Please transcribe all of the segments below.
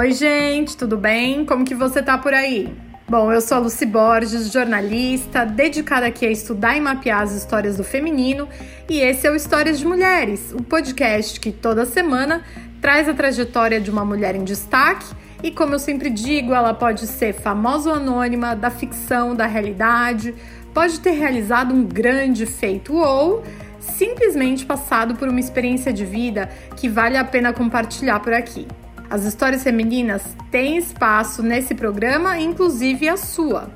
Oi, gente, tudo bem? Como que você tá por aí? Bom, eu sou a Lucy Borges, jornalista, dedicada aqui a estudar e mapear as histórias do feminino, e esse é o Histórias de Mulheres, o um podcast que toda semana traz a trajetória de uma mulher em destaque e, como eu sempre digo, ela pode ser famosa ou anônima, da ficção, da realidade, pode ter realizado um grande feito ou simplesmente passado por uma experiência de vida que vale a pena compartilhar por aqui. As histórias femininas têm espaço nesse programa, inclusive a sua.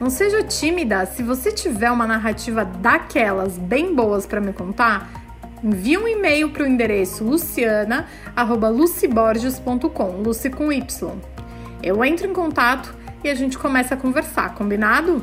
Não seja tímida, se você tiver uma narrativa daquelas bem boas para me contar, envie um e-mail para o endereço luciana@luciborges.com, Lucy com Y. Eu entro em contato e a gente começa a conversar, combinado?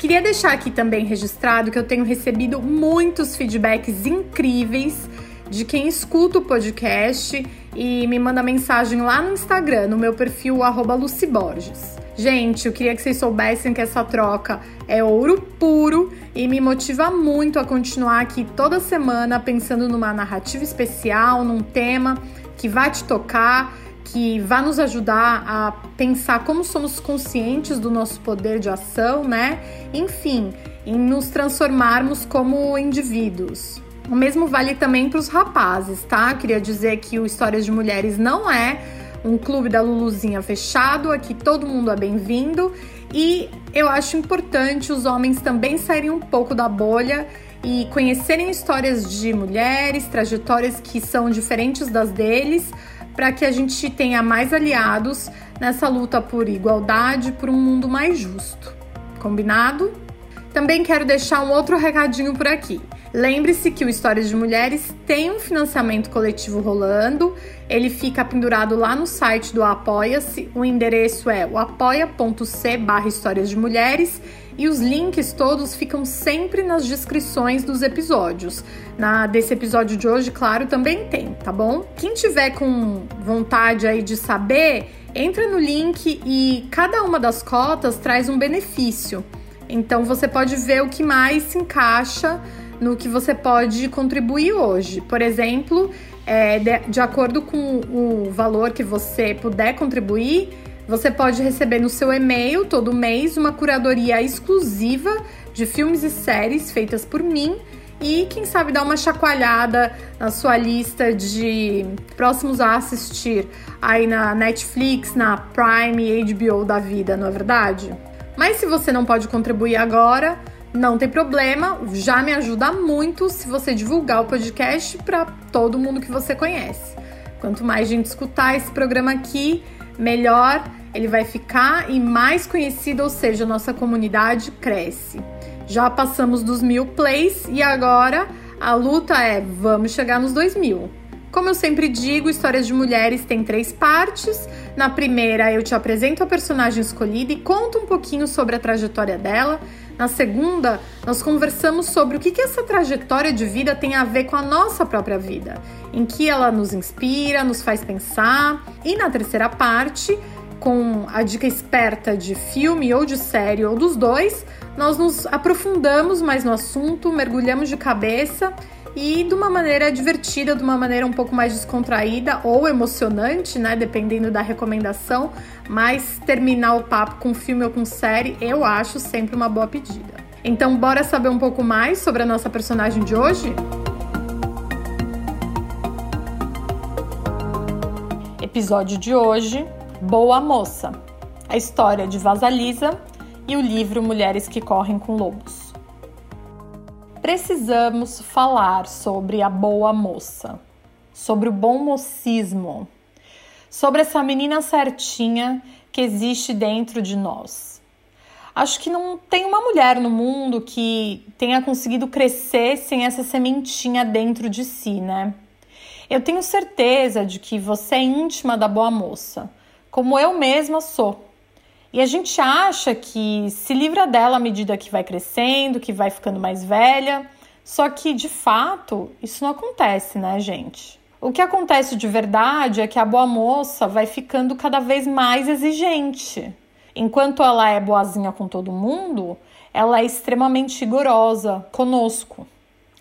Queria deixar aqui também registrado que eu tenho recebido muitos feedbacks incríveis de quem escuta o podcast e me manda mensagem lá no Instagram, no meu perfil @luciborges. Gente, eu queria que vocês soubessem que essa troca é ouro puro e me motiva muito a continuar aqui toda semana pensando numa narrativa especial, num tema que vai te tocar que vai nos ajudar a pensar como somos conscientes do nosso poder de ação, né? Enfim, em nos transformarmos como indivíduos. O mesmo vale também para os rapazes, tá? Queria dizer que o Histórias de Mulheres não é um clube da Luluzinha fechado, aqui todo mundo é bem-vindo e eu acho importante os homens também saírem um pouco da bolha e conhecerem histórias de mulheres, trajetórias que são diferentes das deles para que a gente tenha mais aliados nessa luta por igualdade, por um mundo mais justo. Combinado? Também quero deixar um outro recadinho por aqui. Lembre-se que o Histórias de Mulheres tem um financiamento coletivo rolando. Ele fica pendurado lá no site do Apoia-se. O endereço é o apoia.c barra Histórias de Mulheres e os links todos ficam sempre nas descrições dos episódios. Na desse episódio de hoje, claro, também tem, tá bom? Quem tiver com vontade aí de saber, entra no link e cada uma das cotas traz um benefício. Então você pode ver o que mais se encaixa no que você pode contribuir hoje. Por exemplo, é, de, de acordo com o valor que você puder contribuir, você pode receber no seu e-mail todo mês uma curadoria exclusiva de filmes e séries feitas por mim e quem sabe dar uma chacoalhada na sua lista de próximos a assistir aí na Netflix, na Prime e HBO da vida, não é verdade? Mas se você não pode contribuir agora, não tem problema, já me ajuda muito se você divulgar o podcast para todo mundo que você conhece. Quanto mais gente escutar esse programa aqui, melhor ele vai ficar e mais conhecido, ou seja, nossa comunidade cresce. Já passamos dos mil plays e agora a luta é vamos chegar nos dois mil. Como eu sempre digo, Histórias de Mulheres tem três partes. Na primeira, eu te apresento a personagem escolhida e conto um pouquinho sobre a trajetória dela. Na segunda, nós conversamos sobre o que, que essa trajetória de vida tem a ver com a nossa própria vida, em que ela nos inspira, nos faz pensar. E na terceira parte, com a dica esperta de filme ou de série ou dos dois, nós nos aprofundamos mais no assunto, mergulhamos de cabeça e de uma maneira divertida, de uma maneira um pouco mais descontraída ou emocionante, né, dependendo da recomendação, mas terminar o papo com filme ou com série, eu acho sempre uma boa pedida. Então, bora saber um pouco mais sobre a nossa personagem de hoje? Episódio de hoje Boa Moça, a história de Vasalisa e o livro Mulheres que Correm com Lobos. Precisamos falar sobre a boa moça, sobre o bom mocismo, sobre essa menina certinha que existe dentro de nós. Acho que não tem uma mulher no mundo que tenha conseguido crescer sem essa sementinha dentro de si, né? Eu tenho certeza de que você é íntima da boa moça como eu mesma sou. E a gente acha que se livra dela à medida que vai crescendo, que vai ficando mais velha. Só que, de fato, isso não acontece, né, gente? O que acontece de verdade é que a boa moça vai ficando cada vez mais exigente. Enquanto ela é boazinha com todo mundo, ela é extremamente rigorosa conosco.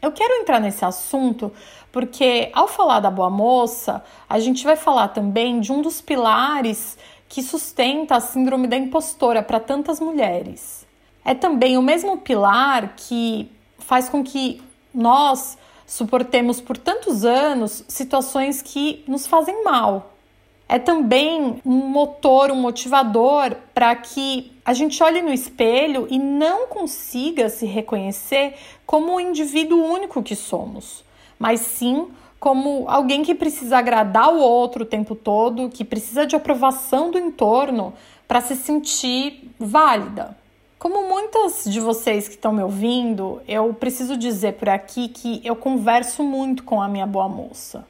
Eu quero entrar nesse assunto porque, ao falar da boa moça, a gente vai falar também de um dos pilares que sustenta a síndrome da impostora para tantas mulheres. É também o mesmo pilar que faz com que nós suportemos por tantos anos situações que nos fazem mal. É também um motor, um motivador para que a gente olhe no espelho e não consiga se reconhecer como o indivíduo único que somos, mas sim como alguém que precisa agradar o outro o tempo todo, que precisa de aprovação do entorno para se sentir válida. Como muitas de vocês que estão me ouvindo, eu preciso dizer por aqui que eu converso muito com a minha boa moça.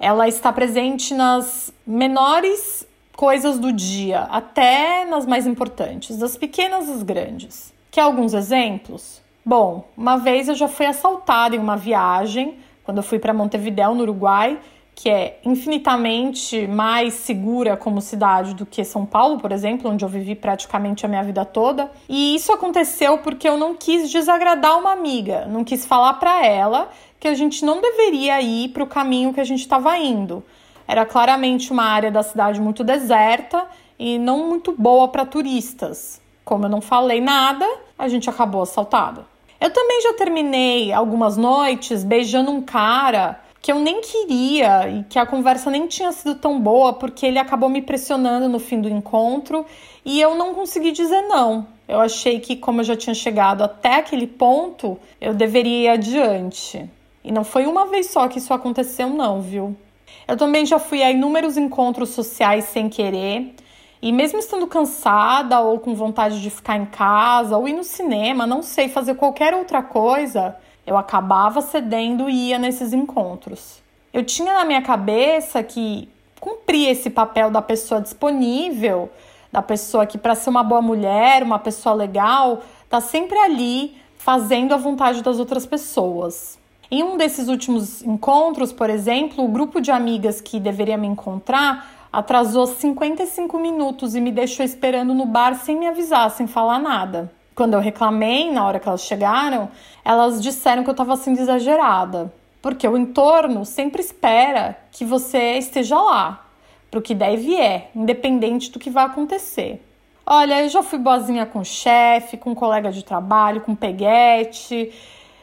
Ela está presente nas menores coisas do dia, até nas mais importantes, das pequenas às grandes. Quer alguns exemplos? Bom, uma vez eu já fui assaltada em uma viagem, quando eu fui para Montevideo, no Uruguai, que é infinitamente mais segura como cidade do que São Paulo, por exemplo, onde eu vivi praticamente a minha vida toda. E isso aconteceu porque eu não quis desagradar uma amiga, não quis falar para ela que a gente não deveria ir para o caminho que a gente estava indo. Era claramente uma área da cidade muito deserta e não muito boa para turistas. Como eu não falei nada, a gente acabou assaltada. Eu também já terminei algumas noites beijando um cara que eu nem queria e que a conversa nem tinha sido tão boa porque ele acabou me pressionando no fim do encontro e eu não consegui dizer não. Eu achei que, como eu já tinha chegado até aquele ponto, eu deveria ir adiante. E não foi uma vez só que isso aconteceu, não, viu? Eu também já fui a inúmeros encontros sociais sem querer. E mesmo estando cansada ou com vontade de ficar em casa ou ir no cinema, não sei, fazer qualquer outra coisa, eu acabava cedendo e ia nesses encontros. Eu tinha na minha cabeça que cumprir esse papel da pessoa disponível, da pessoa que, para ser uma boa mulher, uma pessoa legal, tá sempre ali fazendo a vontade das outras pessoas. Em um desses últimos encontros, por exemplo, o grupo de amigas que deveria me encontrar atrasou 55 minutos e me deixou esperando no bar sem me avisar, sem falar nada. Quando eu reclamei, na hora que elas chegaram, elas disseram que eu estava sendo exagerada, porque o entorno sempre espera que você esteja lá, para o que deve é, independente do que vai acontecer. Olha, eu já fui boazinha com chefe, com colega de trabalho, com peguete,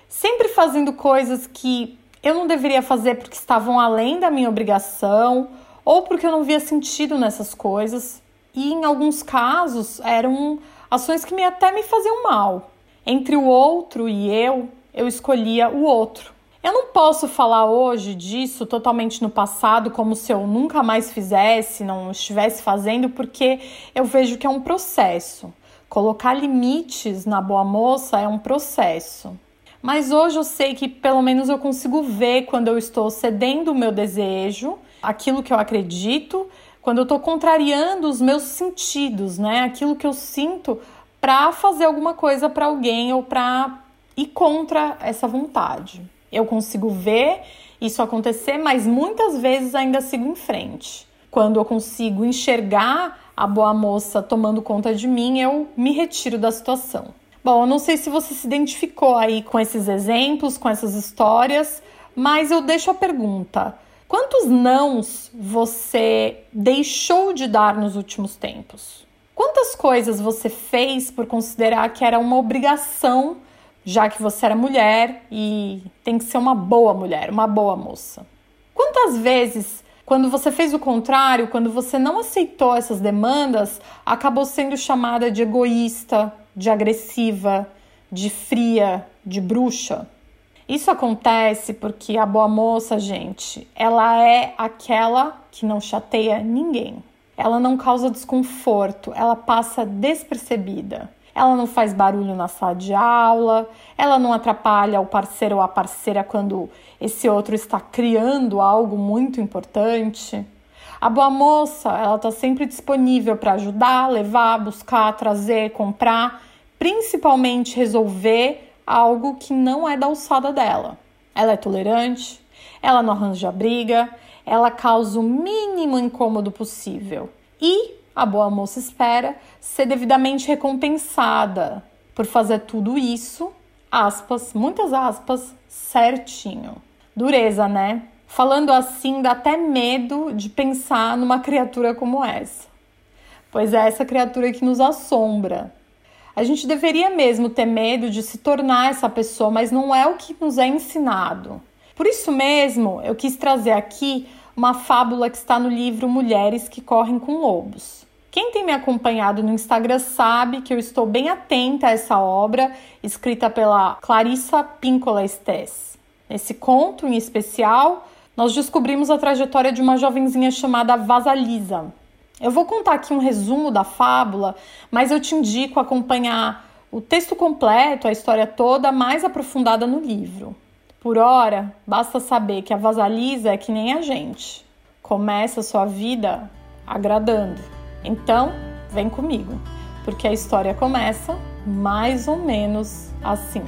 sempre fazendo coisas que eu não deveria fazer porque estavam além da minha obrigação ou porque eu não via sentido nessas coisas. E em alguns casos eram ações que me, até me faziam mal. Entre o outro e eu, eu escolhia o outro. Eu não posso falar hoje disso totalmente no passado, como se eu nunca mais fizesse, não estivesse fazendo, porque eu vejo que é um processo. Colocar limites na boa moça é um processo. Mas hoje eu sei que pelo menos eu consigo ver quando eu estou cedendo o meu desejo, aquilo que eu acredito, quando eu estou contrariando os meus sentidos, né? Aquilo que eu sinto para fazer alguma coisa para alguém ou para ir contra essa vontade. Eu consigo ver isso acontecer, mas muitas vezes ainda sigo em frente. Quando eu consigo enxergar a boa moça tomando conta de mim, eu me retiro da situação. Bom, eu não sei se você se identificou aí com esses exemplos, com essas histórias, mas eu deixo a pergunta: Quantos nãos você deixou de dar nos últimos tempos? Quantas coisas você fez por considerar que era uma obrigação, já que você era mulher e tem que ser uma boa mulher, uma boa moça? Quantas vezes, quando você fez o contrário, quando você não aceitou essas demandas, acabou sendo chamada de egoísta, de agressiva, de fria, de bruxa? Isso acontece porque a boa moça, gente, ela é aquela que não chateia ninguém. Ela não causa desconforto, ela passa despercebida. Ela não faz barulho na sala de aula, ela não atrapalha o parceiro ou a parceira quando esse outro está criando algo muito importante. A boa moça, ela está sempre disponível para ajudar, levar, buscar, trazer, comprar, principalmente resolver algo que não é da alçada dela. Ela é tolerante, ela não arranja briga, ela causa o mínimo incômodo possível. E a boa moça espera ser devidamente recompensada por fazer tudo isso aspas, muitas aspas, certinho. Dureza, né? Falando assim, dá até medo de pensar numa criatura como essa. Pois é essa criatura que nos assombra. A gente deveria mesmo ter medo de se tornar essa pessoa, mas não é o que nos é ensinado. Por isso mesmo, eu quis trazer aqui uma fábula que está no livro Mulheres que Correm com Lobos. Quem tem me acompanhado no Instagram sabe que eu estou bem atenta a essa obra, escrita pela Clarissa Pinkola Estes. Nesse conto em especial, nós descobrimos a trajetória de uma jovenzinha chamada Vasalisa. Eu vou contar aqui um resumo da fábula, mas eu te indico acompanhar o texto completo, a história toda, mais aprofundada no livro. Por hora, basta saber que a Vasalisa é que nem a gente. Começa sua vida agradando. Então, vem comigo, porque a história começa mais ou menos assim.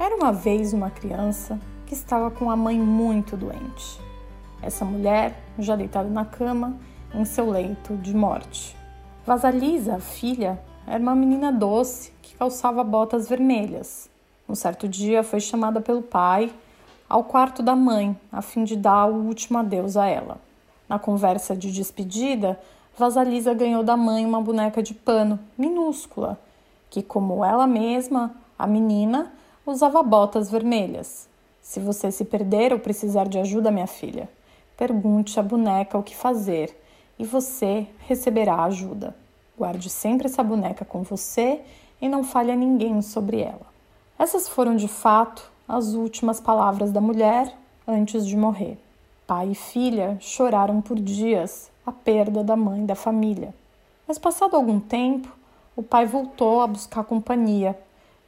Era uma vez uma criança que estava com a mãe muito doente. Essa mulher, já deitada na cama, em seu leito de morte. Vasalisa, a filha, era uma menina doce que calçava botas vermelhas. Um certo dia foi chamada pelo pai ao quarto da mãe, a fim de dar o último adeus a ela. Na conversa de despedida, Vasalisa ganhou da mãe uma boneca de pano minúscula, que, como ela mesma, a menina, usava botas vermelhas. Se você se perder ou precisar de ajuda, minha filha, pergunte à boneca o que fazer e você receberá ajuda. Guarde sempre essa boneca com você e não fale a ninguém sobre ela. Essas foram de fato as últimas palavras da mulher antes de morrer. Pai e filha choraram por dias a perda da mãe da família. Mas passado algum tempo, o pai voltou a buscar companhia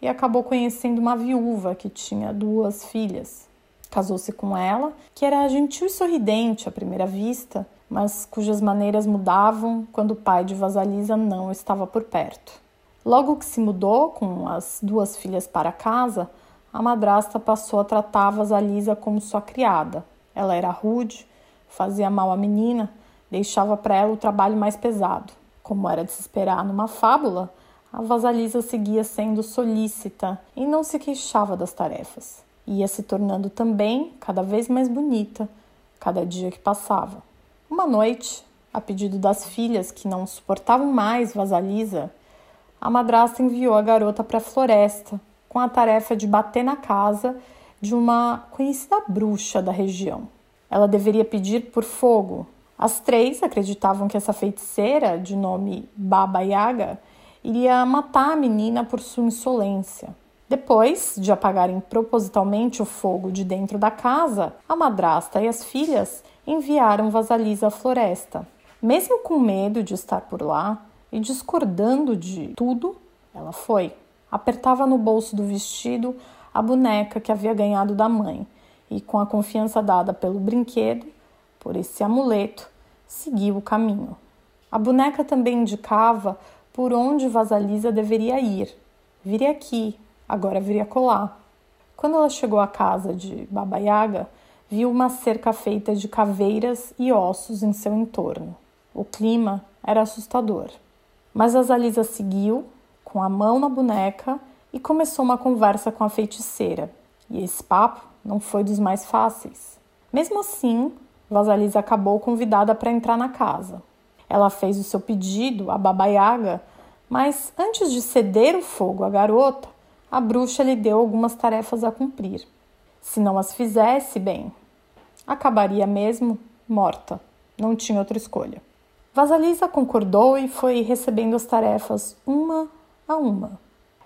e acabou conhecendo uma viúva que tinha duas filhas. Casou-se com ela, que era gentil e sorridente à primeira vista, mas cujas maneiras mudavam quando o pai de Vasalisa não estava por perto. Logo que se mudou com as duas filhas para casa, a madrasta passou a tratar Vasalisa como sua criada. Ela era rude, fazia mal à menina, deixava para ela o trabalho mais pesado. Como era de se esperar numa fábula, a Vasalisa seguia sendo solícita e não se queixava das tarefas. Ia se tornando também cada vez mais bonita, cada dia que passava. Uma noite, a pedido das filhas que não suportavam mais Vasalisa, a madrasta enviou a garota para a floresta com a tarefa de bater na casa de uma conhecida bruxa da região. Ela deveria pedir por fogo. As três acreditavam que essa feiticeira, de nome Baba Yaga, iria matar a menina por sua insolência. Depois de apagarem propositalmente o fogo de dentro da casa, a madrasta e as filhas enviaram Vasalisa à floresta. Mesmo com medo de estar por lá e discordando de tudo, ela foi. Apertava no bolso do vestido a boneca que havia ganhado da mãe e, com a confiança dada pelo brinquedo, por esse amuleto, seguiu o caminho. A boneca também indicava por onde Vasalisa deveria ir. Viria aqui, agora viria colar. Quando ela chegou à casa de Baba Yaga, viu uma cerca feita de caveiras e ossos em seu entorno. O clima era assustador. Mas Vasalisa seguiu, com a mão na boneca, e começou uma conversa com a feiticeira. E esse papo não foi dos mais fáceis. Mesmo assim, Vasalisa acabou convidada para entrar na casa. Ela fez o seu pedido à Baba Yaga, mas antes de ceder o fogo à garota, a bruxa lhe deu algumas tarefas a cumprir. Se não as fizesse bem, acabaria mesmo morta. Não tinha outra escolha. Vasalisa concordou e foi recebendo as tarefas uma a uma.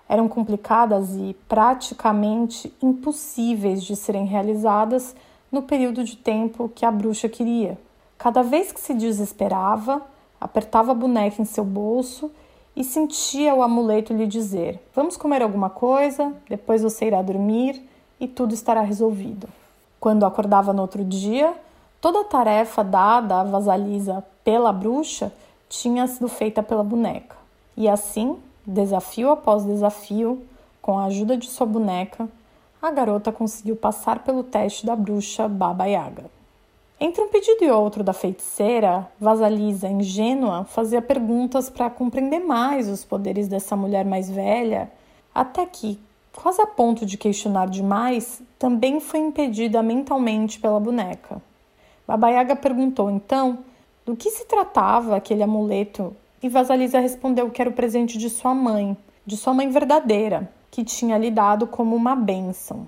Eram complicadas e praticamente impossíveis de serem realizadas no período de tempo que a bruxa queria. Cada vez que se desesperava, apertava a boneca em seu bolso e sentia o amuleto lhe dizer: Vamos comer alguma coisa, depois você irá dormir e tudo estará resolvido. Quando acordava no outro dia, toda a tarefa dada à vasalisa pela bruxa tinha sido feita pela boneca. E assim, desafio após desafio, com a ajuda de sua boneca, a garota conseguiu passar pelo teste da bruxa Baba Yaga. Entre um pedido e outro da feiticeira, Vasalisa, ingênua, fazia perguntas para compreender mais os poderes dessa mulher mais velha, até que, quase a ponto de questionar demais, também foi impedida mentalmente pela boneca. Baba Yaga perguntou então do que se tratava aquele amuleto e Vasalisa respondeu que era o presente de sua mãe, de sua mãe verdadeira, que tinha lhe dado como uma bênção.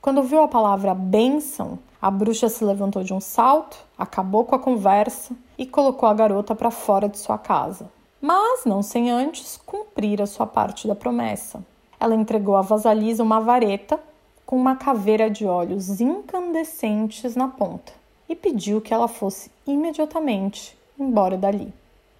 Quando ouviu a palavra bênção, a bruxa se levantou de um salto, acabou com a conversa e colocou a garota para fora de sua casa. Mas não sem antes cumprir a sua parte da promessa. Ela entregou a Vasalisa uma vareta com uma caveira de olhos incandescentes na ponta e pediu que ela fosse imediatamente embora dali.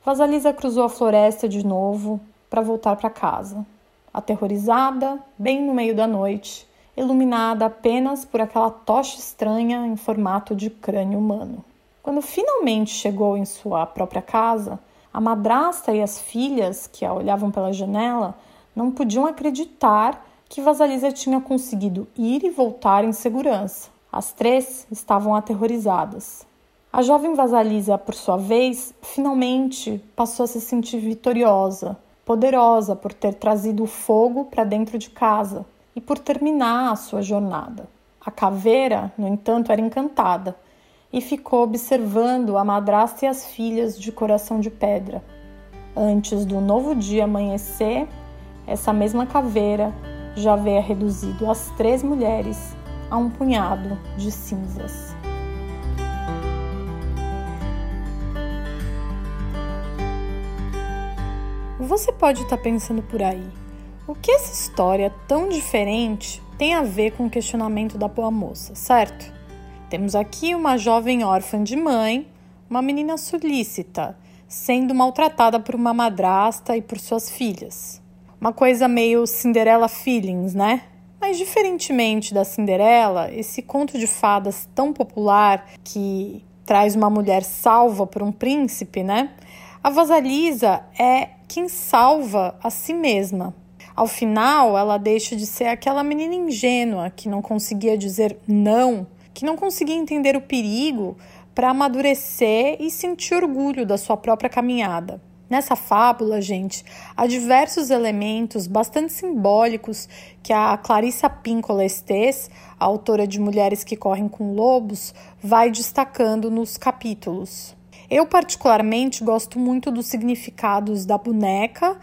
Vasalisa cruzou a floresta de novo para voltar para casa. Aterrorizada, bem no meio da noite, iluminada apenas por aquela tocha estranha em formato de crânio humano. Quando finalmente chegou em sua própria casa, a madrasta e as filhas, que a olhavam pela janela, não podiam acreditar que Vasalisa tinha conseguido ir e voltar em segurança. As três estavam aterrorizadas. A jovem Vasalisa, por sua vez, finalmente passou a se sentir vitoriosa, poderosa por ter trazido o fogo para dentro de casa, e por terminar a sua jornada. A caveira, no entanto, era encantada e ficou observando a madrasta e as filhas de coração de pedra. Antes do novo dia amanhecer, essa mesma caveira já havia reduzido as três mulheres a um punhado de cinzas. Você pode estar pensando por aí, o que essa história tão diferente tem a ver com o questionamento da boa moça, certo? Temos aqui uma jovem órfã de mãe, uma menina solícita, sendo maltratada por uma madrasta e por suas filhas. Uma coisa meio Cinderella feelings, né? Mas diferentemente da Cinderela, esse conto de fadas tão popular que traz uma mulher salva por um príncipe, né? A Vasalisa é quem salva a si mesma. Ao final, ela deixa de ser aquela menina ingênua que não conseguia dizer não, que não conseguia entender o perigo para amadurecer e sentir orgulho da sua própria caminhada. Nessa fábula, gente, há diversos elementos bastante simbólicos que a Clarissa Pinkola Estes, a autora de Mulheres que Correm com Lobos, vai destacando nos capítulos. Eu, particularmente, gosto muito dos significados da boneca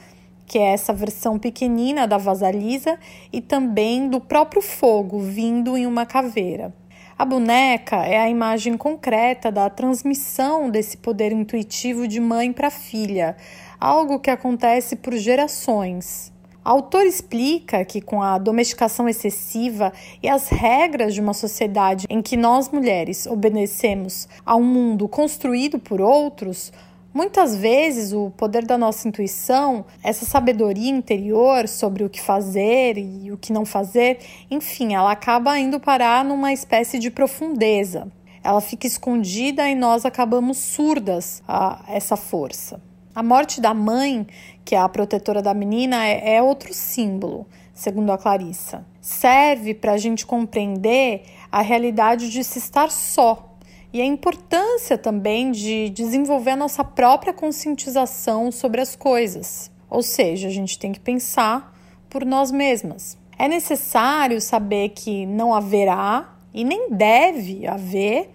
que é essa versão pequenina da vasalisa, e também do próprio fogo vindo em uma caveira. A boneca é a imagem concreta da transmissão desse poder intuitivo de mãe para filha, algo que acontece por gerações. A autor explica que, com a domesticação excessiva e as regras de uma sociedade em que nós mulheres obedecemos a um mundo construído por outros, Muitas vezes o poder da nossa intuição, essa sabedoria interior sobre o que fazer e o que não fazer, enfim, ela acaba indo parar numa espécie de profundeza. Ela fica escondida e nós acabamos surdas a essa força. A morte da mãe, que é a protetora da menina, é, é outro símbolo, segundo a Clarissa. Serve para a gente compreender a realidade de se estar só, e a importância também de desenvolver a nossa própria conscientização sobre as coisas. Ou seja, a gente tem que pensar por nós mesmas. É necessário saber que não haverá e nem deve haver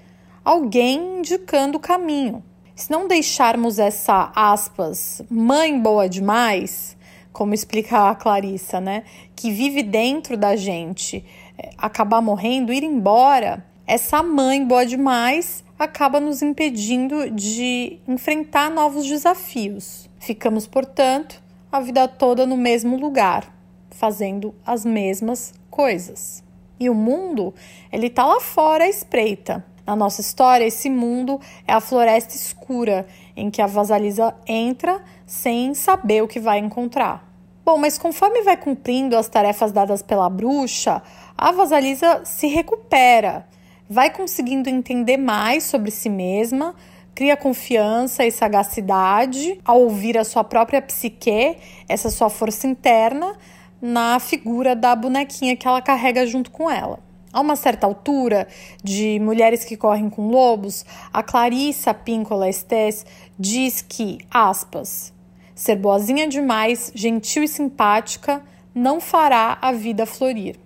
alguém indicando o caminho. Se não deixarmos essa aspas, mãe boa demais, como explica a Clarissa, né, que vive dentro da gente, é, acabar morrendo, ir embora, essa mãe boa demais acaba nos impedindo de enfrentar novos desafios. Ficamos, portanto, a vida toda no mesmo lugar, fazendo as mesmas coisas. E o mundo, ele tá lá fora à espreita. Na nossa história, esse mundo é a floresta escura em que a Vasalisa entra sem saber o que vai encontrar. Bom, mas conforme vai cumprindo as tarefas dadas pela bruxa, a Vasalisa se recupera vai conseguindo entender mais sobre si mesma, cria confiança e sagacidade ao ouvir a sua própria psique, essa sua força interna, na figura da bonequinha que ela carrega junto com ela. A uma certa altura, de Mulheres que Correm com Lobos, a Clarissa Píncola Estés diz que, aspas, ser boazinha demais, gentil e simpática não fará a vida florir.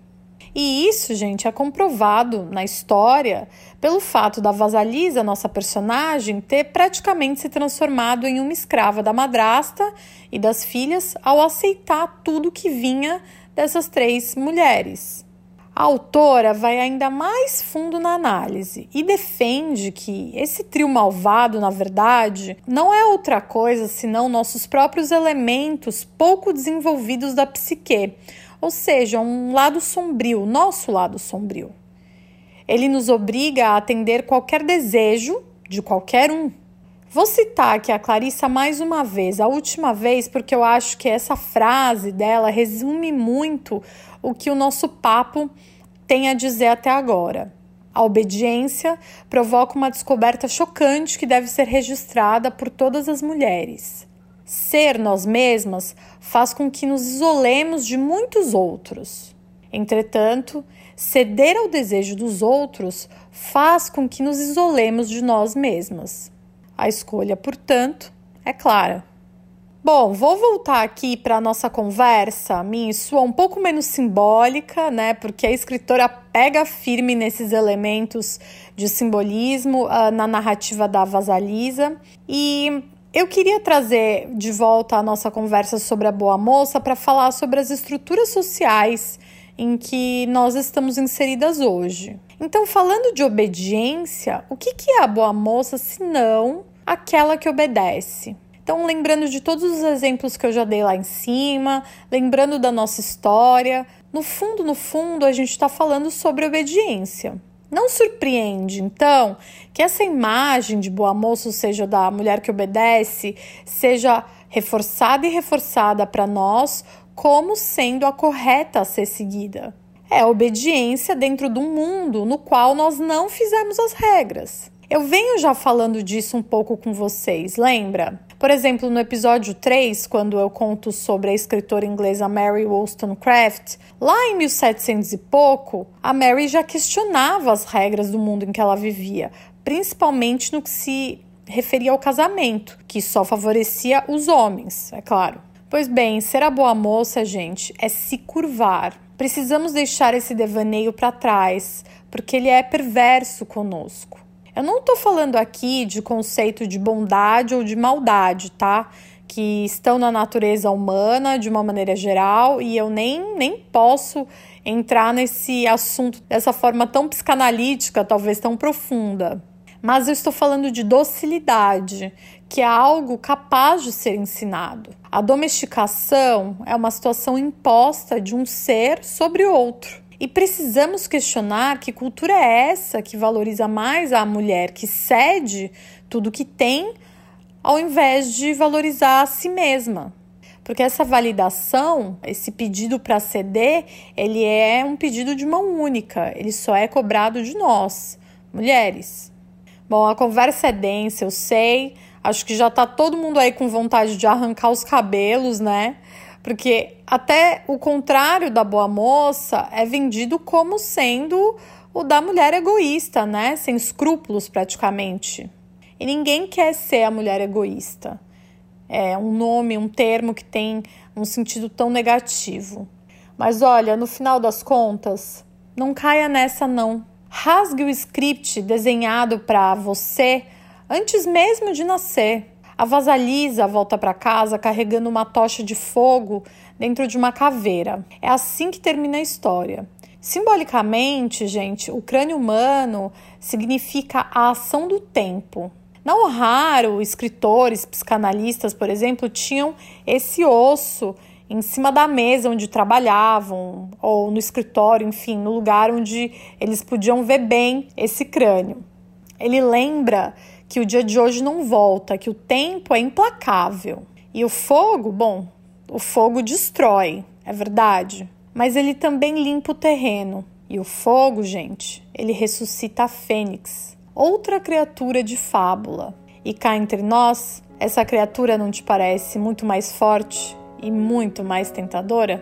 E isso, gente, é comprovado na história pelo fato da Vasalisa, nossa personagem, ter praticamente se transformado em uma escrava da madrasta e das filhas ao aceitar tudo que vinha dessas três mulheres. A autora vai ainda mais fundo na análise e defende que esse trio malvado, na verdade, não é outra coisa senão nossos próprios elementos pouco desenvolvidos da psique, ou seja, um lado sombrio, nosso lado sombrio. Ele nos obriga a atender qualquer desejo de qualquer um. Vou citar aqui a Clarissa mais uma vez, a última vez, porque eu acho que essa frase dela resume muito o que o nosso papo tem a dizer até agora. A obediência provoca uma descoberta chocante que deve ser registrada por todas as mulheres. Ser nós mesmas faz com que nos isolemos de muitos outros. Entretanto, ceder ao desejo dos outros faz com que nos isolemos de nós mesmas. A escolha, portanto, é clara. Bom, vou voltar aqui para a nossa conversa, minha sua um pouco menos simbólica, né? Porque a escritora pega firme nesses elementos de simbolismo uh, na narrativa da Vasalisa e eu queria trazer de volta a nossa conversa sobre a boa moça para falar sobre as estruturas sociais em que nós estamos inseridas hoje. Então, falando de obediência, o que, é a boa moça se não aquela que obedece? Então, lembrando de todos os exemplos que eu já dei lá em cima, lembrando da nossa história, no fundo, no fundo, a gente está falando sobre obediência. Não surpreende, então, que essa imagem de boa moça, ou seja, da mulher que obedece, seja reforçada e reforçada para nós como sendo a correta a ser seguida. É a obediência dentro de um mundo no qual nós não fizemos as regras. Eu venho já falando disso um pouco com vocês, lembra? Por exemplo, no episódio 3, quando eu conto sobre a escritora inglesa Mary Wollstonecraft, lá em 1700 e pouco, a Mary já questionava as regras do mundo em que ela vivia, principalmente no que se referia ao casamento, que só favorecia os homens, é claro. Pois bem, ser a boa moça, gente, é se curvar. Precisamos deixar esse devaneio para trás, porque ele é perverso conosco. Eu não estou falando aqui de conceito de bondade ou de maldade, tá? Que estão na natureza humana de uma maneira geral e eu nem, nem posso entrar nesse assunto dessa forma tão psicanalítica, talvez tão profunda. Mas eu estou falando de docilidade, que é algo capaz de ser ensinado. A domesticação é uma situação imposta de um ser sobre outro. E precisamos questionar que cultura é essa que valoriza mais a mulher que cede tudo que tem, ao invés de valorizar a si mesma. Porque essa validação, esse pedido para ceder, ele é um pedido de mão única, ele só é cobrado de nós, mulheres. Bom, a conversa é densa, eu sei. Acho que já tá todo mundo aí com vontade de arrancar os cabelos, né? Porque até o contrário da boa moça é vendido como sendo o da mulher egoísta, né? Sem escrúpulos praticamente. E ninguém quer ser a mulher egoísta. É um nome, um termo que tem um sentido tão negativo. Mas olha, no final das contas, não caia nessa não. Rasgue o script desenhado para você antes mesmo de nascer. A Vasalisa volta para casa carregando uma tocha de fogo dentro de uma caveira. É assim que termina a história. Simbolicamente, gente, o crânio humano significa a ação do tempo. Não raro, escritores, psicanalistas, por exemplo, tinham esse osso em cima da mesa onde trabalhavam, ou no escritório, enfim, no lugar onde eles podiam ver bem esse crânio. Ele lembra que o dia de hoje não volta, que o tempo é implacável. E o fogo, bom, o fogo destrói, é verdade, mas ele também limpa o terreno. E o fogo, gente, ele ressuscita a fênix, outra criatura de fábula. E cá entre nós, essa criatura não te parece muito mais forte e muito mais tentadora?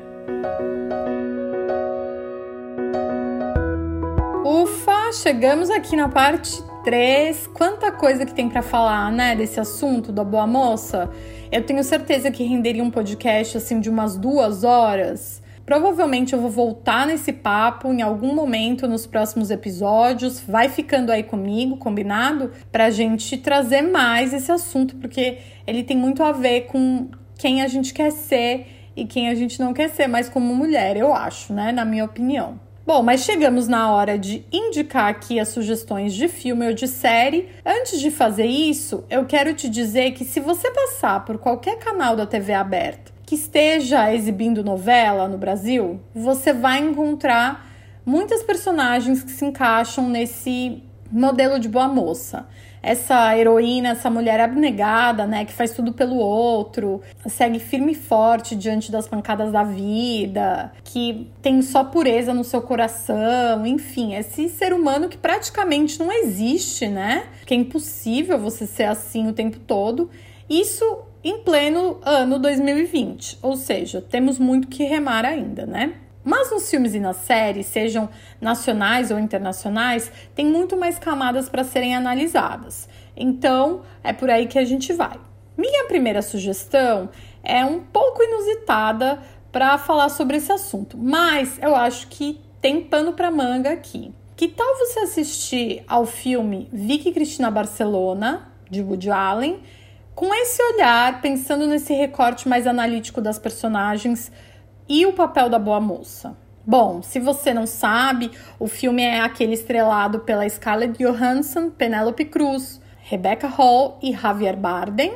Ah, chegamos aqui na parte 3. Quanta coisa que tem para falar, né, desse assunto da boa moça. Eu tenho certeza que renderia um podcast assim de umas duas horas. Provavelmente eu vou voltar nesse papo em algum momento nos próximos episódios. Vai ficando aí comigo, combinado? Pra gente trazer mais esse assunto, porque ele tem muito a ver com quem a gente quer ser e quem a gente não quer ser mais como mulher, eu acho, né? Na minha opinião. Bom, mas chegamos na hora de indicar aqui as sugestões de filme ou de série. Antes de fazer isso, eu quero te dizer que se você passar por qualquer canal da TV aberta que esteja exibindo novela no Brasil, você vai encontrar muitas personagens que se encaixam nesse modelo de boa moça. Essa heroína, essa mulher abnegada, né, que faz tudo pelo outro, segue firme e forte diante das pancadas da vida, que tem só pureza no seu coração, enfim, esse ser humano que praticamente não existe, né? Que é impossível você ser assim o tempo todo. Isso em pleno ano 2020, ou seja, temos muito que remar ainda, né? Mas nos filmes e nas séries, sejam nacionais ou internacionais, tem muito mais camadas para serem analisadas. Então, é por aí que a gente vai. Minha primeira sugestão é um pouco inusitada para falar sobre esse assunto, mas eu acho que tem pano para manga aqui. Que tal você assistir ao filme Vicky Cristina Barcelona, de Woody Allen, com esse olhar, pensando nesse recorte mais analítico das personagens e o papel da boa moça. Bom, se você não sabe, o filme é aquele estrelado pela Scarlett Johansson, Penélope Cruz, Rebecca Hall e Javier Bardem.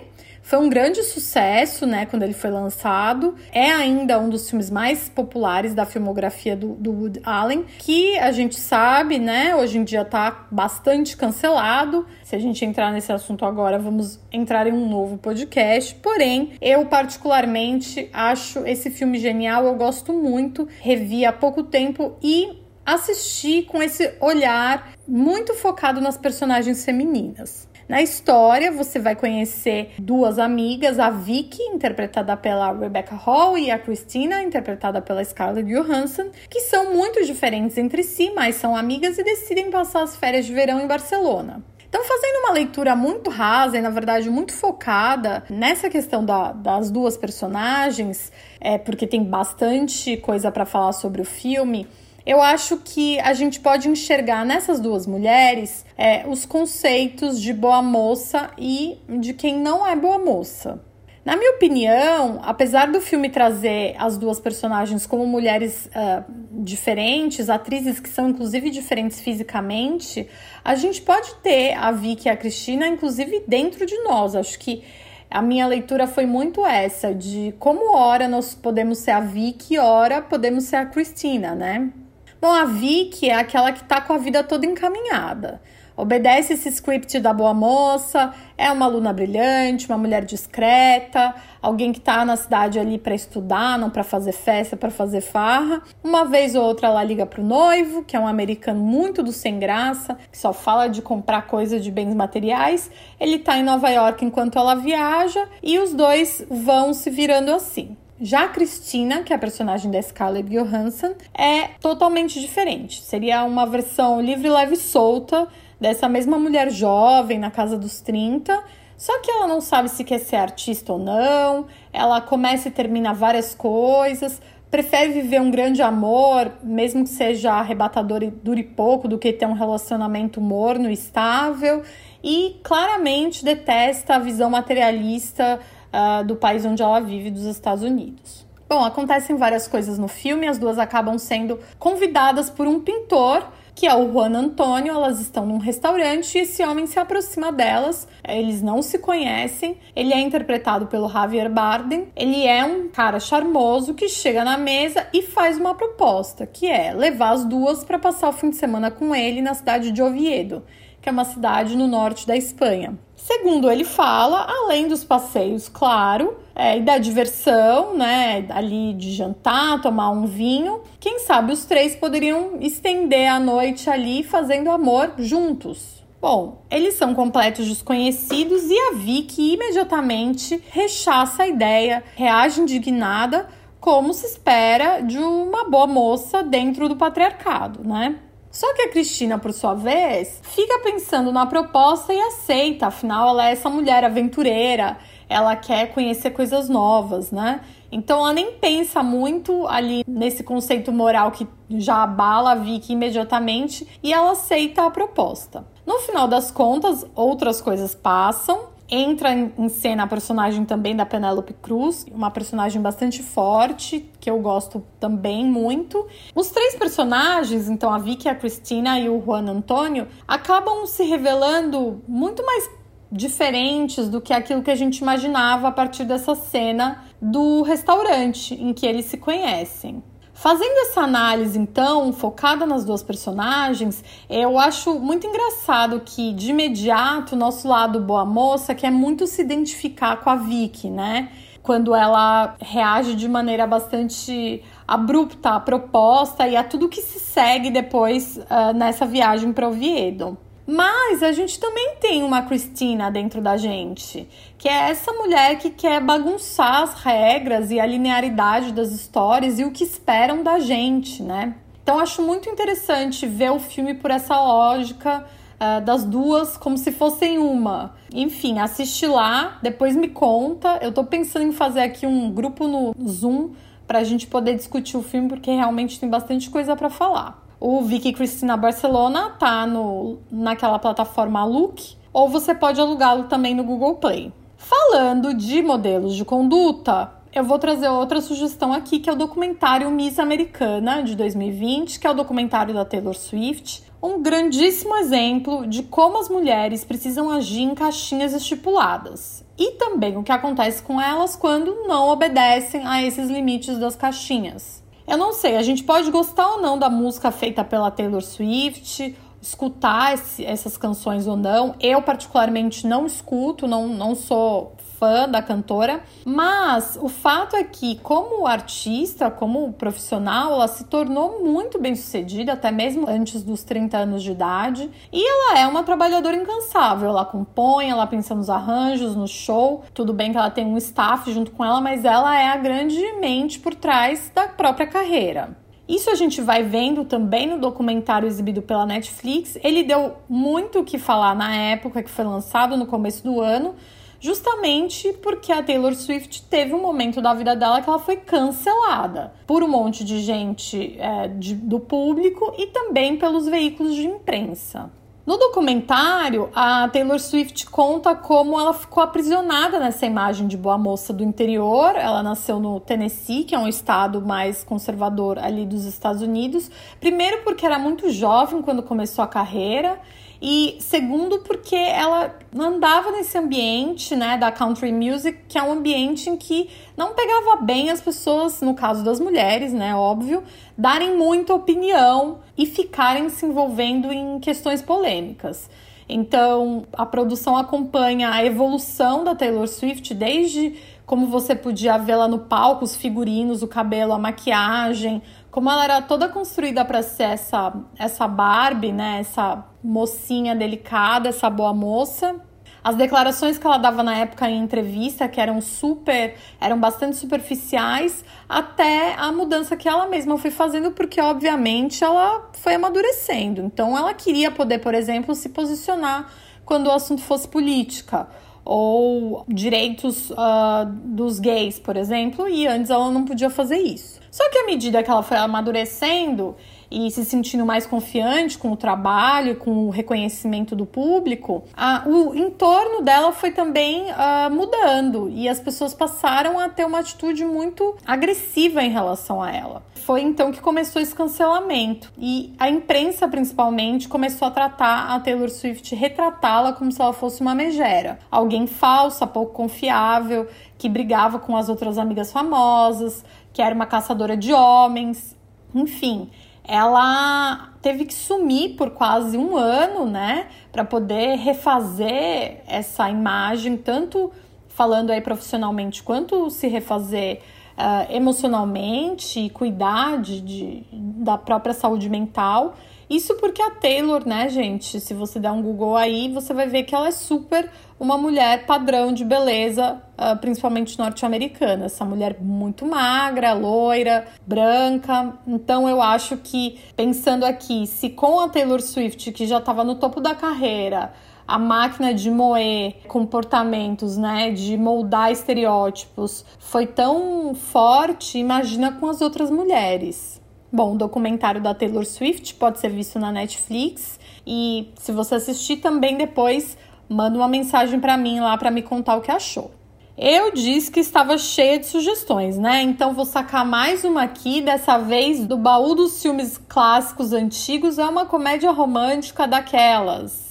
Foi um grande sucesso, né, quando ele foi lançado. É ainda um dos filmes mais populares da filmografia do, do Woody Allen, que a gente sabe, né, hoje em dia tá bastante cancelado. Se a gente entrar nesse assunto agora, vamos entrar em um novo podcast. Porém, eu particularmente acho esse filme genial, eu gosto muito. Revi há pouco tempo e assisti com esse olhar muito focado nas personagens femininas. Na história, você vai conhecer duas amigas, a Vicky, interpretada pela Rebecca Hall, e a Christina, interpretada pela Scarlett Johansson, que são muito diferentes entre si, mas são amigas e decidem passar as férias de verão em Barcelona. Então, fazendo uma leitura muito rasa e, na verdade, muito focada nessa questão da, das duas personagens, é, porque tem bastante coisa para falar sobre o filme, eu acho que a gente pode enxergar nessas duas mulheres é, os conceitos de boa moça e de quem não é boa moça. Na minha opinião, apesar do filme trazer as duas personagens como mulheres uh, diferentes, atrizes que são inclusive diferentes fisicamente, a gente pode ter a Vicky e a Cristina, inclusive dentro de nós. Acho que a minha leitura foi muito essa, de como ora nós podemos ser a Vicky, ora podemos ser a Cristina, né? Bom, a Vicky é aquela que tá com a vida toda encaminhada. Obedece esse script da boa moça, é uma aluna brilhante, uma mulher discreta, alguém que tá na cidade ali para estudar, não para fazer festa, para fazer farra. Uma vez ou outra ela liga pro noivo, que é um americano muito do sem graça, que só fala de comprar coisa de bens materiais. Ele tá em Nova York enquanto ela viaja e os dois vão se virando assim. Já a Cristina, que é a personagem da Scarlett Johansson, é totalmente diferente. Seria uma versão livre, leve e solta dessa mesma mulher jovem na casa dos 30. Só que ela não sabe se quer ser artista ou não. Ela começa e termina várias coisas. Prefere viver um grande amor, mesmo que seja arrebatador e dure pouco, do que ter um relacionamento morno e estável. E claramente detesta a visão materialista uh, do país onde ela vive, dos Estados Unidos. Bom, acontecem várias coisas no filme, as duas acabam sendo convidadas por um pintor que é o Juan Antônio. Elas estão num restaurante e esse homem se aproxima delas. Eles não se conhecem. Ele é interpretado pelo Javier Bardem. Ele é um cara charmoso que chega na mesa e faz uma proposta, que é levar as duas para passar o fim de semana com ele na cidade de Oviedo, que é uma cidade no norte da Espanha. Segundo ele fala, além dos passeios, claro, é, e da diversão, né? Ali de jantar, tomar um vinho, quem sabe os três poderiam estender a noite ali fazendo amor juntos. Bom, eles são completos desconhecidos e a Vicky imediatamente rechaça a ideia, reage indignada, como se espera de uma boa moça dentro do patriarcado, né? Só que a Cristina, por sua vez, fica pensando na proposta e aceita, afinal ela é essa mulher aventureira, ela quer conhecer coisas novas, né? Então ela nem pensa muito ali nesse conceito moral que já abala a Vicky imediatamente e ela aceita a proposta. No final das contas, outras coisas passam entra em cena a personagem também da Penélope Cruz, uma personagem bastante forte, que eu gosto também muito. Os três personagens, então a Vicky, a Cristina e o Juan Antônio, acabam se revelando muito mais diferentes do que aquilo que a gente imaginava a partir dessa cena do restaurante em que eles se conhecem. Fazendo essa análise, então, focada nas duas personagens, eu acho muito engraçado que, de imediato, o nosso lado boa moça quer muito se identificar com a Vicky, né? Quando ela reage de maneira bastante abrupta à proposta e a tudo que se segue depois uh, nessa viagem para Oviedo. Mas a gente também tem uma Cristina dentro da gente, que é essa mulher que quer bagunçar as regras e a linearidade das histórias e o que esperam da gente, né? Então acho muito interessante ver o filme por essa lógica uh, das duas como se fossem uma. Enfim, assiste lá, depois me conta. Eu tô pensando em fazer aqui um grupo no Zoom para a gente poder discutir o filme, porque realmente tem bastante coisa para falar. O Vicky Cristina Barcelona tá no, naquela plataforma Look, ou você pode alugá-lo também no Google Play. Falando de modelos de conduta, eu vou trazer outra sugestão aqui, que é o documentário Miss Americana de 2020, que é o documentário da Taylor Swift. Um grandíssimo exemplo de como as mulheres precisam agir em caixinhas estipuladas. E também o que acontece com elas quando não obedecem a esses limites das caixinhas. Eu não sei, a gente pode gostar ou não da música feita pela Taylor Swift, escutar esse, essas canções ou não. Eu, particularmente, não escuto, não, não sou fã da cantora, mas o fato é que, como artista, como profissional, ela se tornou muito bem sucedida, até mesmo antes dos 30 anos de idade, e ela é uma trabalhadora incansável. Ela compõe, ela pensa nos arranjos, no show. Tudo bem que ela tem um staff junto com ela, mas ela é a grande mente por trás da própria carreira. Isso a gente vai vendo também no documentário exibido pela Netflix. Ele deu muito o que falar na época que foi lançado no começo do ano, justamente porque a Taylor Swift teve um momento da vida dela que ela foi cancelada por um monte de gente é, de, do público e também pelos veículos de imprensa. No documentário, a Taylor Swift conta como ela ficou aprisionada nessa imagem de boa moça do interior. Ela nasceu no Tennessee, que é um estado mais conservador ali dos Estados Unidos. Primeiro, porque era muito jovem quando começou a carreira, e segundo, porque ela andava nesse ambiente, né, da country music, que é um ambiente em que não pegava bem as pessoas, no caso das mulheres, né, óbvio, darem muita opinião e ficarem se envolvendo em questões polêmicas. Então, a produção acompanha a evolução da Taylor Swift desde como você podia vê-la no palco, os figurinos, o cabelo, a maquiagem, como ela era toda construída para ser essa, essa Barbie, né? Essa mocinha delicada, essa boa moça. As declarações que ela dava na época em entrevista, que eram super, eram bastante superficiais, até a mudança que ela mesma foi fazendo, porque obviamente ela foi amadurecendo. Então ela queria poder, por exemplo, se posicionar quando o assunto fosse política ou direitos uh, dos gays, por exemplo, e antes ela não podia fazer isso. Só que à medida que ela foi amadurecendo e se sentindo mais confiante com o trabalho, com o reconhecimento do público, a, o entorno dela foi também uh, mudando. E as pessoas passaram a ter uma atitude muito agressiva em relação a ela. Foi então que começou esse cancelamento. E a imprensa, principalmente, começou a tratar a Taylor Swift, retratá-la como se ela fosse uma megera, alguém falsa, pouco confiável, que brigava com as outras amigas famosas, que era uma caçadora de homens, enfim ela teve que sumir por quase um ano, né, para poder refazer essa imagem, tanto falando aí profissionalmente, quanto se refazer uh, emocionalmente e cuidar de, de, da própria saúde mental. Isso porque a Taylor, né, gente, se você der um Google aí, você vai ver que ela é super uma mulher padrão de beleza, uh, principalmente norte-americana. Essa mulher muito magra, loira, branca. Então eu acho que, pensando aqui, se com a Taylor Swift, que já estava no topo da carreira, a máquina de moer comportamentos, né, de moldar estereótipos, foi tão forte, imagina com as outras mulheres. Bom, o documentário da Taylor Swift pode ser visto na Netflix e se você assistir também depois manda uma mensagem para mim lá para me contar o que achou. Eu disse que estava cheia de sugestões, né? Então vou sacar mais uma aqui, dessa vez do baú dos filmes clássicos antigos, é uma comédia romântica daquelas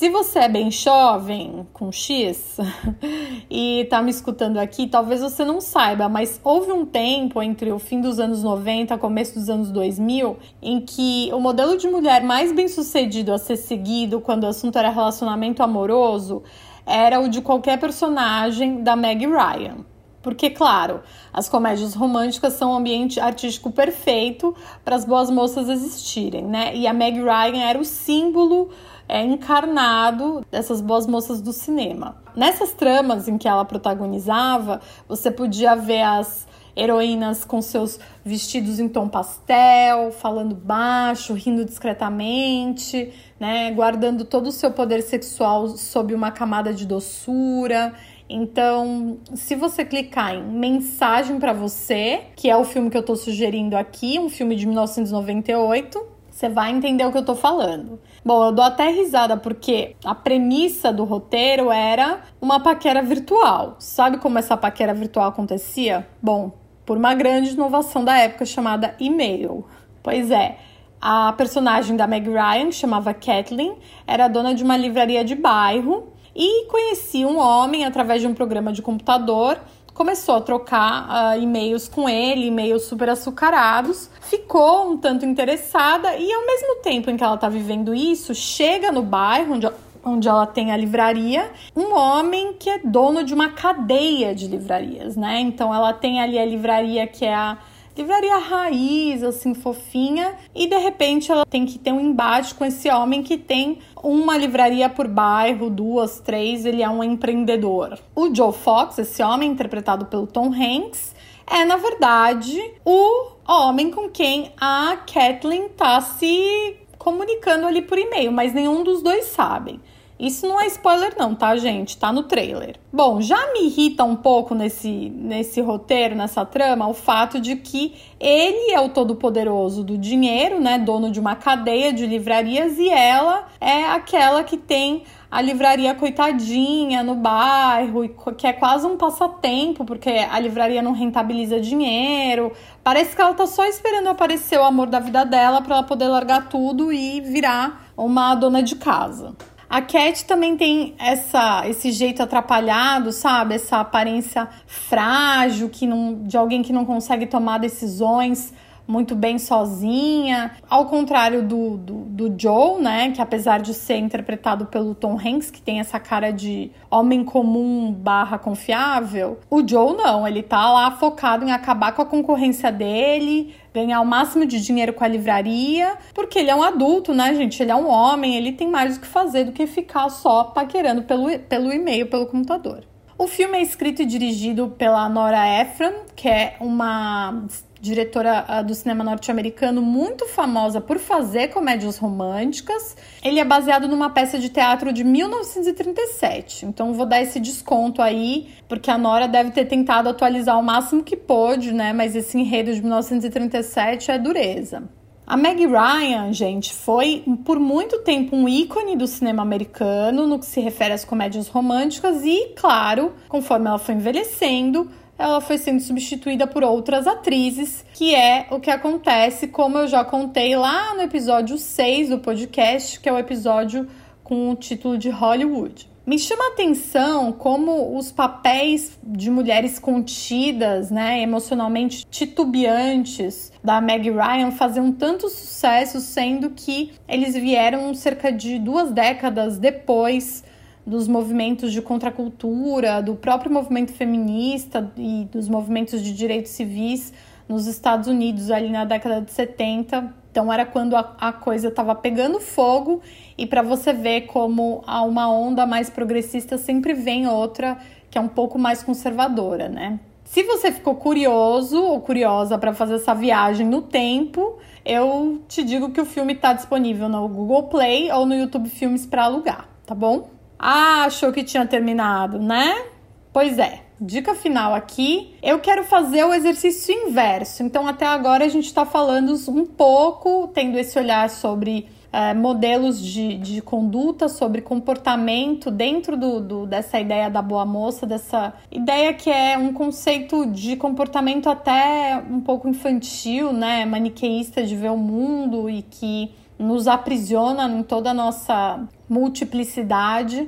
se você é bem jovem, com X, e tá me escutando aqui, talvez você não saiba, mas houve um tempo entre o fim dos anos 90 e começo dos anos 2000 em que o modelo de mulher mais bem sucedido a ser seguido quando o assunto era relacionamento amoroso era o de qualquer personagem da Meg Ryan. Porque, claro, as comédias românticas são um ambiente artístico perfeito para as boas moças existirem, né? E a Meg Ryan era o símbolo é encarnado dessas boas moças do cinema. Nessas tramas em que ela protagonizava, você podia ver as heroínas com seus vestidos em tom pastel, falando baixo, rindo discretamente, né, guardando todo o seu poder sexual sob uma camada de doçura. Então, se você clicar em Mensagem para você, que é o filme que eu estou sugerindo aqui, um filme de 1998, você vai entender o que eu tô falando. Bom, eu dou até risada porque a premissa do roteiro era uma paquera virtual. Sabe como essa paquera virtual acontecia? Bom, por uma grande inovação da época chamada e-mail. Pois é, a personagem da Meg Ryan, que chamava Kathleen, era dona de uma livraria de bairro e conhecia um homem através de um programa de computador começou a trocar uh, e-mails com ele, e-mails super açucarados, ficou um tanto interessada e ao mesmo tempo em que ela está vivendo isso, chega no bairro onde onde ela tem a livraria, um homem que é dono de uma cadeia de livrarias, né? Então ela tem ali a livraria que é a livraria raiz, assim, fofinha, e de repente ela tem que ter um embate com esse homem que tem uma livraria por bairro, duas, três, ele é um empreendedor. O Joe Fox, esse homem interpretado pelo Tom Hanks, é na verdade o homem com quem a Kathleen tá se comunicando ali por e-mail, mas nenhum dos dois sabem. Isso não é spoiler não, tá, gente? Tá no trailer. Bom, já me irrita um pouco nesse, nesse roteiro, nessa trama, o fato de que ele é o todo-poderoso do dinheiro, né? Dono de uma cadeia de livrarias e ela é aquela que tem a livraria coitadinha no bairro, que é quase um passatempo, porque a livraria não rentabiliza dinheiro. Parece que ela tá só esperando aparecer o amor da vida dela para ela poder largar tudo e virar uma dona de casa. A Cat também tem essa, esse jeito atrapalhado, sabe? Essa aparência frágil que não, de alguém que não consegue tomar decisões muito bem sozinha. Ao contrário do, do, do, Joe, né? Que apesar de ser interpretado pelo Tom Hanks, que tem essa cara de homem comum barra confiável, o Joe não, ele tá lá focado em acabar com a concorrência dele, ganhar o máximo de dinheiro com a livraria, porque ele é um adulto, né, gente? Ele é um homem, ele tem mais o que fazer do que ficar só paquerando pelo, pelo e-mail, pelo computador. O filme é escrito e dirigido pela Nora Ephron, que é uma diretora do cinema norte-americano muito famosa por fazer comédias românticas. Ele é baseado numa peça de teatro de 1937. Então vou dar esse desconto aí, porque a Nora deve ter tentado atualizar o máximo que pôde, né? Mas esse enredo de 1937 é dureza. A Meg Ryan, gente, foi por muito tempo um ícone do cinema americano no que se refere às comédias românticas e, claro, conforme ela foi envelhecendo, ela foi sendo substituída por outras atrizes, que é o que acontece, como eu já contei lá no episódio 6 do podcast, que é o episódio com o título de Hollywood. Me chama a atenção como os papéis de mulheres contidas, né, emocionalmente titubeantes da Meg Ryan faziam tanto sucesso, sendo que eles vieram cerca de duas décadas depois dos movimentos de contracultura, do próprio movimento feminista e dos movimentos de direitos civis nos Estados Unidos ali na década de 70. Então era quando a, a coisa estava pegando fogo e para você ver como a uma onda mais progressista sempre vem outra que é um pouco mais conservadora, né? Se você ficou curioso ou curiosa para fazer essa viagem no tempo, eu te digo que o filme está disponível no Google Play ou no YouTube Filmes para alugar, tá bom? Ah, achou que tinha terminado, né? Pois é. Dica final aqui, eu quero fazer o exercício inverso. Então, até agora a gente está falando um pouco, tendo esse olhar sobre é, modelos de, de conduta, sobre comportamento dentro do, do, dessa ideia da boa moça, dessa ideia que é um conceito de comportamento até um pouco infantil, né, maniqueísta de ver o mundo e que nos aprisiona em toda a nossa multiplicidade.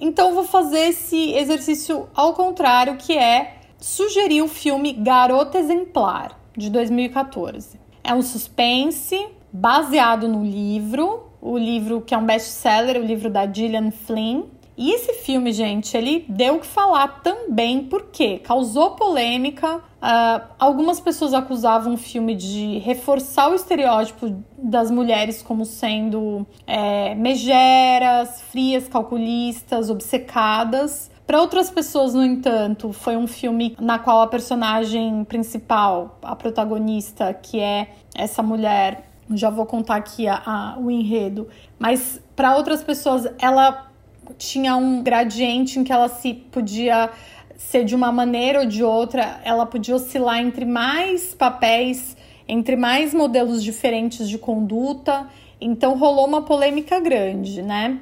Então vou fazer esse exercício ao contrário, que é sugerir o filme Garota Exemplar de 2014. É um suspense baseado no livro, o livro que é um best-seller, o livro da Gillian Flynn. E esse filme, gente, ele deu o que falar também porque causou polêmica. Uh, algumas pessoas acusavam o filme de reforçar o estereótipo das mulheres como sendo é, megeras, frias, calculistas, obcecadas. Para outras pessoas, no entanto, foi um filme na qual a personagem principal, a protagonista, que é essa mulher já vou contar aqui a, a, o enredo, mas para outras pessoas ela tinha um gradiente em que ela se podia ser de uma maneira ou de outra, ela podia oscilar entre mais papéis, entre mais modelos diferentes de conduta. Então rolou uma polêmica grande, né?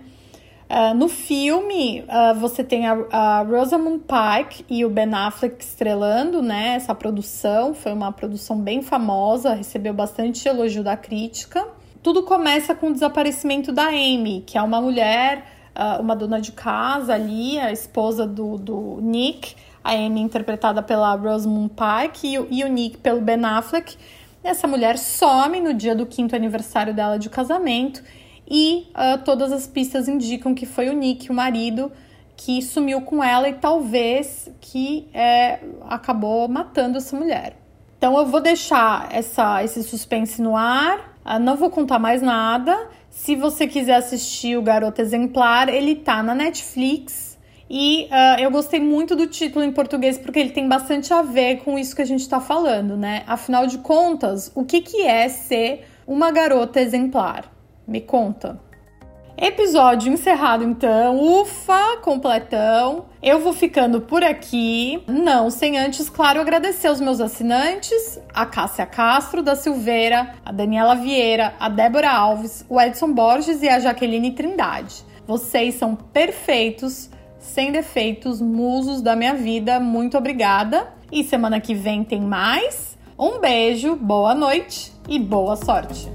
Uh, no filme, uh, você tem a, a, Rosamund Pike e o Ben Affleck estrelando né, essa produção. Foi uma produção bem famosa, recebeu bastante elogio da crítica. Tudo começa com o desaparecimento da Amy, que é uma mulher, uh, uma dona de casa ali, a esposa do, do Nick. A Amy interpretada pela Rosamund Pike e, e o Nick pelo Ben Affleck. Essa mulher some no dia do quinto aniversário dela de casamento e uh, todas as pistas indicam que foi o Nick, o marido, que sumiu com ela e talvez que é, acabou matando essa mulher. Então eu vou deixar essa, esse suspense no ar, uh, não vou contar mais nada. Se você quiser assistir o Garoto Exemplar, ele tá na Netflix. E uh, eu gostei muito do título em português porque ele tem bastante a ver com isso que a gente está falando, né? Afinal de contas, o que, que é ser uma garota exemplar? Me conta. Episódio encerrado então, ufa, completão. Eu vou ficando por aqui. Não, sem antes, claro, agradecer aos meus assinantes: a Cássia Castro da Silveira, a Daniela Vieira, a Débora Alves, o Edson Borges e a Jaqueline Trindade. Vocês são perfeitos, sem defeitos, musos da minha vida. Muito obrigada. E semana que vem tem mais. Um beijo, boa noite e boa sorte.